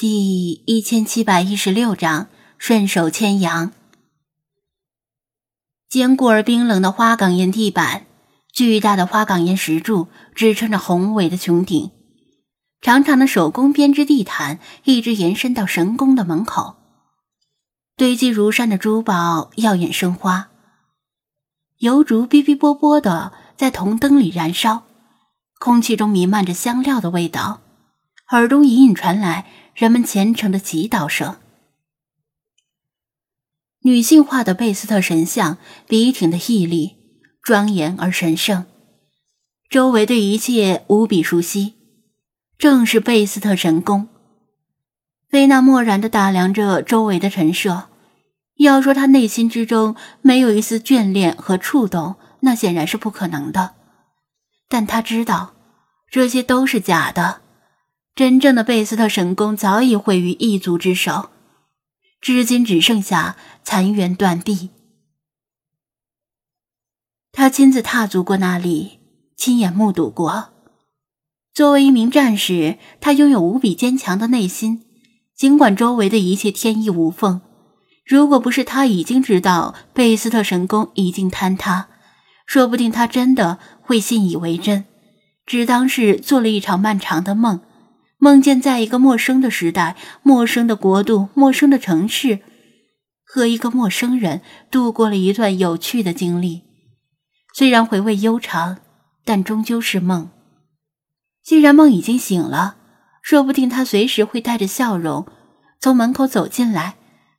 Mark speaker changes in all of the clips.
Speaker 1: 第一千七百一十六章顺手牵羊。坚固而冰冷的花岗岩地板，巨大的花岗岩石柱支撑着宏伟的穹顶，长长的手工编织地毯一直延伸到神宫的门口，堆积如山的珠宝耀眼生花，油烛哔哔啵啵的在铜灯里燃烧，空气中弥漫着香料的味道，耳中隐隐传来。人们虔诚的祈祷声。女性化的贝斯特神像笔挺的屹立，庄严而神圣。周围的一切无比熟悉，正是贝斯特神宫。菲娜漠然的打量着周围的陈设，要说她内心之中没有一丝眷恋和触动，那显然是不可能的。但她知道，这些都是假的。真正的贝斯特神宫早已毁于异族之手，至今只剩下残垣断壁。他亲自踏足过那里，亲眼目睹过。作为一名战士，他拥有无比坚强的内心。尽管周围的一切天衣无缝，如果不是他已经知道贝斯特神宫已经坍塌，说不定他真的会信以为真，只当是做了一场漫长的梦。梦见在一个陌生的时代、陌生的国度、陌生的城市，和一个陌生人度过了一段有趣的经历。虽然回味悠长，但终究是梦。既然梦已经醒了，说不定他随时会带着笑容从门口走进来，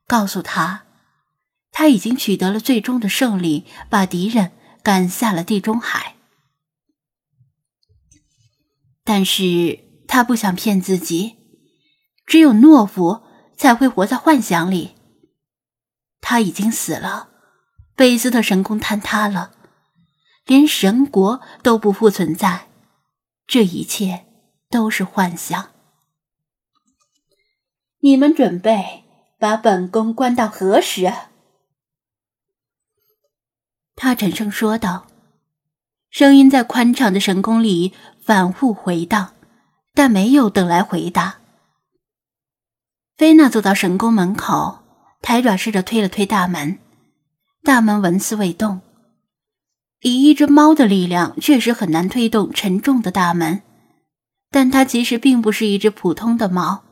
Speaker 1: 告诉他，他已经取得了最终的胜利，把敌人赶下了地中海。但是。他不想骗自己，只有懦夫才会活在幻想里。他已经死了，贝斯特神宫坍塌了，连神国都不复存在，这一切都是幻想。你们准备把本宫关到何时？他沉声说道，声音在宽敞的神宫里反复回荡。但没有等来回答。菲娜走到神宫门口，抬爪试着推了推大门，大门纹丝未动。以一只猫的力量，确实很难推动沉重的大门。但它其实并不是一只普通的猫，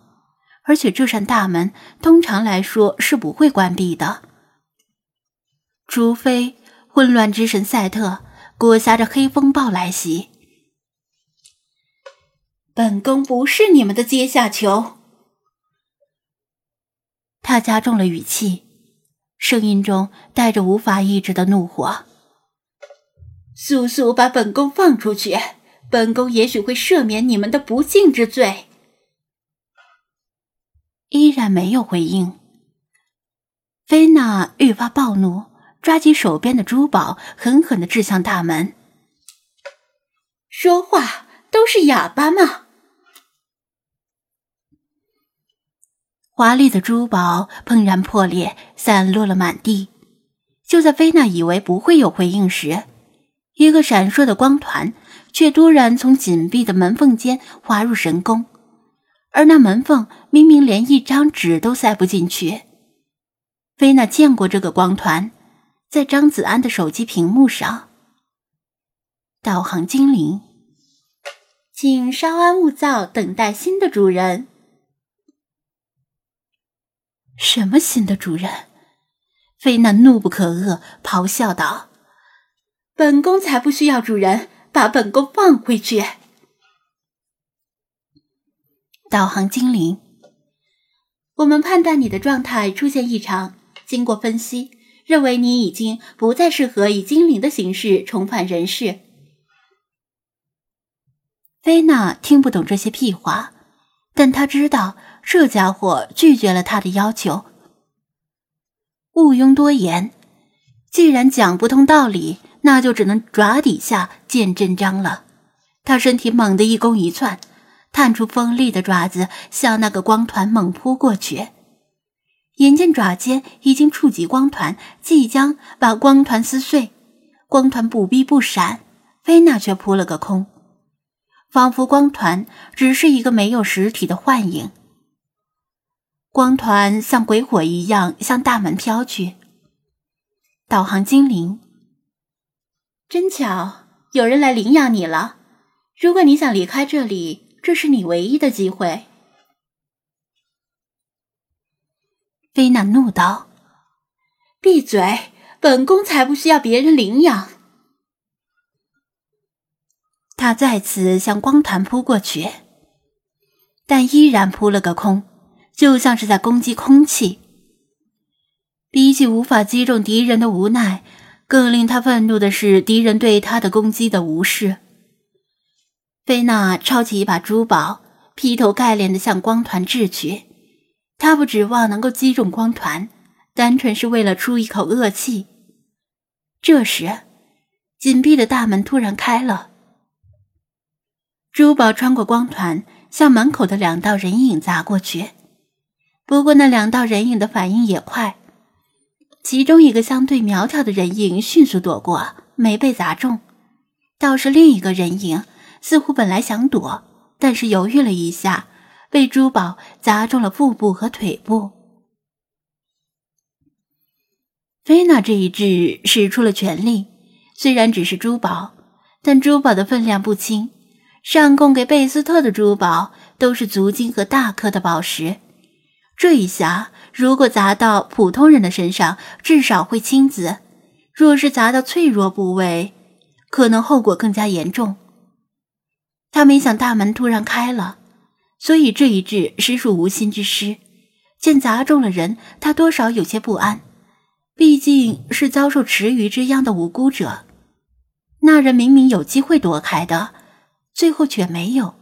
Speaker 1: 而且这扇大门通常来说是不会关闭的，除非混乱之神赛特裹挟着黑风暴来袭。本宫不是你们的阶下囚。他加重了语气，声音中带着无法抑制的怒火。速速把本宫放出去，本宫也许会赦免你们的不敬之罪。依然没有回应。菲娜愈发暴怒，抓起手边的珠宝，狠狠的掷向大门。说话都是哑巴吗？华丽的珠宝砰然破裂，散落了满地。就在菲娜以为不会有回应时，一个闪烁的光团却突然从紧闭的门缝间滑入神宫，而那门缝明明连一张纸都塞不进去。菲娜见过这个光团，在张子安的手机屏幕上。导航精灵，请稍安勿躁，等待新的主人。什么新的主人？菲娜怒不可遏，咆哮道：“本宫才不需要主人，把本宫放回去！”导航精灵，我们判断你的状态出现异常，经过分析，认为你已经不再适合以精灵的形式重返人世。菲娜听不懂这些屁话，但她知道。这家伙拒绝了他的要求。毋庸多言，既然讲不通道理，那就只能爪底下见真章了。他身体猛地一弓一窜，探出锋利的爪子，向那个光团猛扑过去。眼见爪尖已经触及光团，即将把光团撕碎，光团不避不闪，菲娜却扑了个空，仿佛光团只是一个没有实体的幻影。光团像鬼火一样向大门飘去。导航精灵，真巧，有人来领养你了。如果你想离开这里，这是你唯一的机会。菲娜怒道：“闭嘴！本宫才不需要别人领养。”他再次向光团扑过去，但依然扑了个空，就像是在攻击空气。比起无法击中敌人的无奈，更令他愤怒的是敌人对他的攻击的无视。菲娜抄起一把珠宝，劈头盖脸的向光团掷去。他不指望能够击中光团，单纯是为了出一口恶气。这时，紧闭的大门突然开了。珠宝穿过光团，向门口的两道人影砸过去。不过那两道人影的反应也快，其中一个相对苗条的人影迅速躲过，没被砸中；倒是另一个人影似乎本来想躲，但是犹豫了一下，被珠宝砸中了腹部和腿部。菲娜这一掷使出了全力，虽然只是珠宝，但珠宝的分量不轻。上供给贝斯特的珠宝都是足金和大颗的宝石，这一下如果砸到普通人的身上，至少会青紫；若是砸到脆弱部位，可能后果更加严重。他没想大门突然开了，所以这一掷实属无心之失。见砸中了人，他多少有些不安，毕竟是遭受池鱼之殃的无辜者。那人明明有机会躲开的。最后却没有，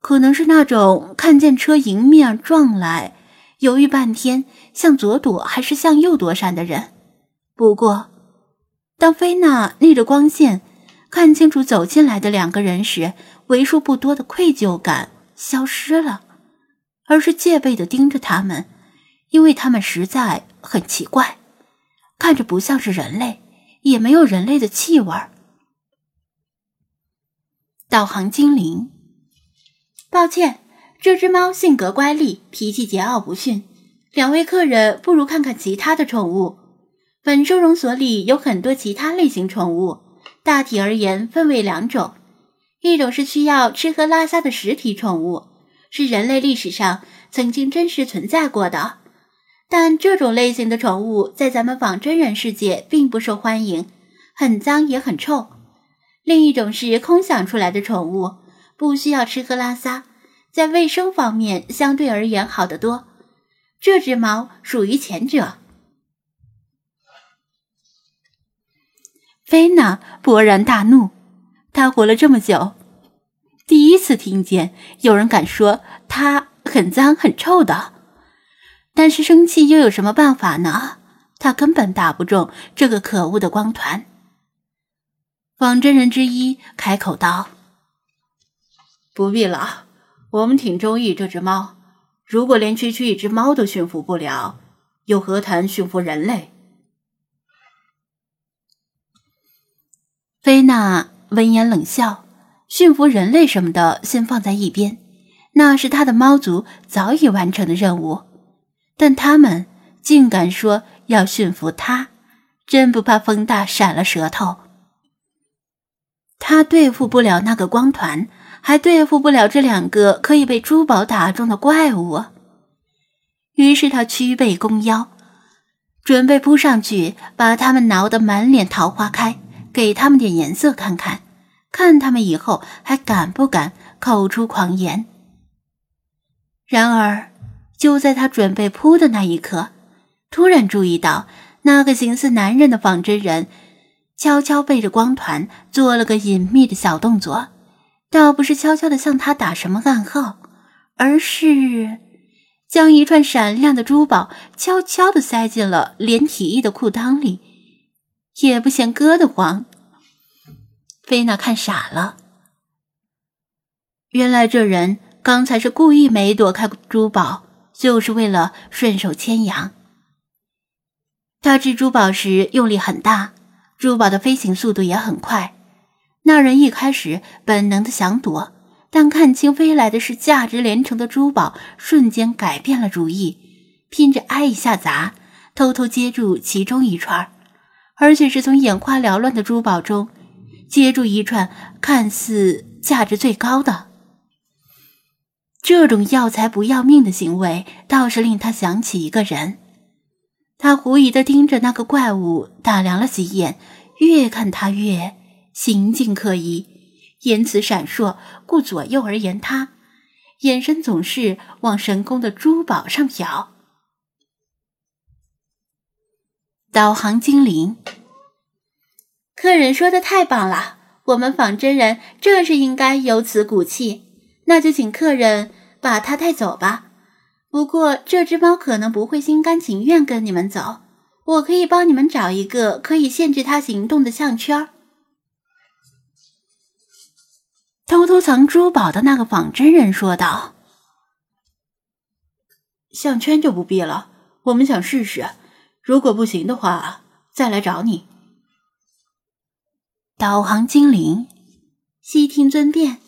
Speaker 1: 可能是那种看见车迎面撞来，犹豫半天向左躲还是向右躲闪的人。不过，当菲娜逆着光线看清楚走进来的两个人时，为数不多的愧疚感消失了，而是戒备的盯着他们，因为他们实在很奇怪，看着不像是人类，也没有人类的气味。导航精灵，抱歉，这只猫性格乖戾，脾气桀骜不驯。两位客人不如看看其他的宠物。本收容所里有很多其他类型宠物，大体而言分为两种：一种是需要吃喝拉撒的实体宠物，是人类历史上曾经真实存在过的，但这种类型的宠物在咱们仿真人世界并不受欢迎，很脏也很臭。另一种是空想出来的宠物，不需要吃喝拉撒，在卫生方面相对而言好得多。这只猫属于前者。菲娜勃然大怒，她活了这么久，第一次听见有人敢说她很脏很臭的。但是生气又有什么办法呢？他根本打不中这个可恶的光团。仿真人之一开口道：“不必了，我们挺中意这只猫。如果连区区一只猫都驯服不了，又何谈驯服人类？”菲娜闻言冷笑：“驯服人类什么的，先放在一边，那是他的猫族早已完成的任务。但他们竟敢说要驯服他，真不怕风大闪了舌头。”他对付不了那个光团，还对付不了这两个可以被珠宝打中的怪物。于是他屈背弓腰，准备扑上去，把他们挠得满脸桃花开，给他们点颜色看看，看他们以后还敢不敢口出狂言。然而，就在他准备扑的那一刻，突然注意到那个形似男人的仿真人。悄悄背着光团做了个隐秘的小动作，倒不是悄悄的向他打什么暗号，而是将一串闪亮的珠宝悄悄的塞进了连体衣的裤裆里，也不嫌硌得慌。菲娜看傻了，原来这人刚才是故意没躲开珠宝，就是为了顺手牵羊。他掷珠宝时用力很大。珠宝的飞行速度也很快，那人一开始本能的想躲，但看清飞来的是价值连城的珠宝，瞬间改变了主意，拼着挨一下砸，偷偷接住其中一串，而且是从眼花缭乱的珠宝中接住一串看似价值最高的。这种要财不要命的行为，倒是令他想起一个人。他狐疑的盯着那个怪物打量了几眼，越看他越行径可疑。言辞闪烁，顾左右而言他，眼神总是往神宫的珠宝上瞟。导航精灵，客人说的太棒了，我们仿真人正是应该有此骨气。那就请客人把他带走吧。不过这只猫可能不会心甘情愿跟你们走，我可以帮你们找一个可以限制它行动的项圈。偷偷藏珠宝的那个仿真人说道：“项圈就不必了，我们想试试。如果不行的话，再来找你。”导航精灵，悉听尊便。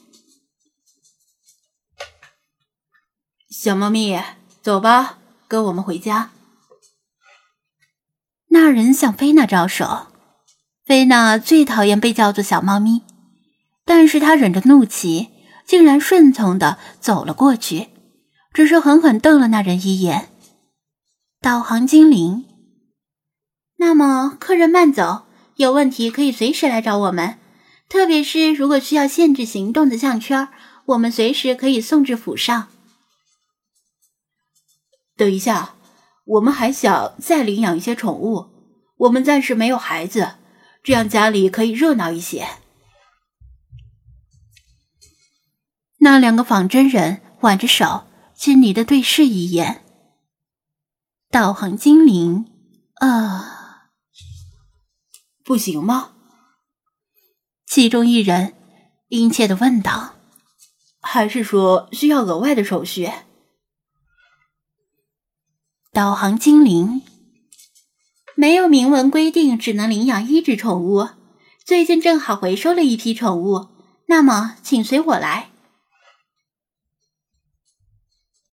Speaker 1: 小猫咪，走吧，跟我们回家。那人向菲娜招手，菲娜最讨厌被叫做小猫咪。但是他忍着怒气，竟然顺从的走了过去，只是狠狠瞪了那人一眼。导航精灵，那么客人慢走，有问题可以随时来找我们，特别是如果需要限制行动的项圈，我们随时可以送至府上。等一下，我们还想再领养一些宠物，我们暂时没有孩子，这样家里可以热闹一些。那两个仿真人挽着手，亲昵的对视一眼。导航精灵，啊，不行吗？其中一人殷切的问道：“还是说需要额外的手续？”导航精灵，没有明文规定只能领养一只宠物。最近正好回收了一批宠物，那么请随我来。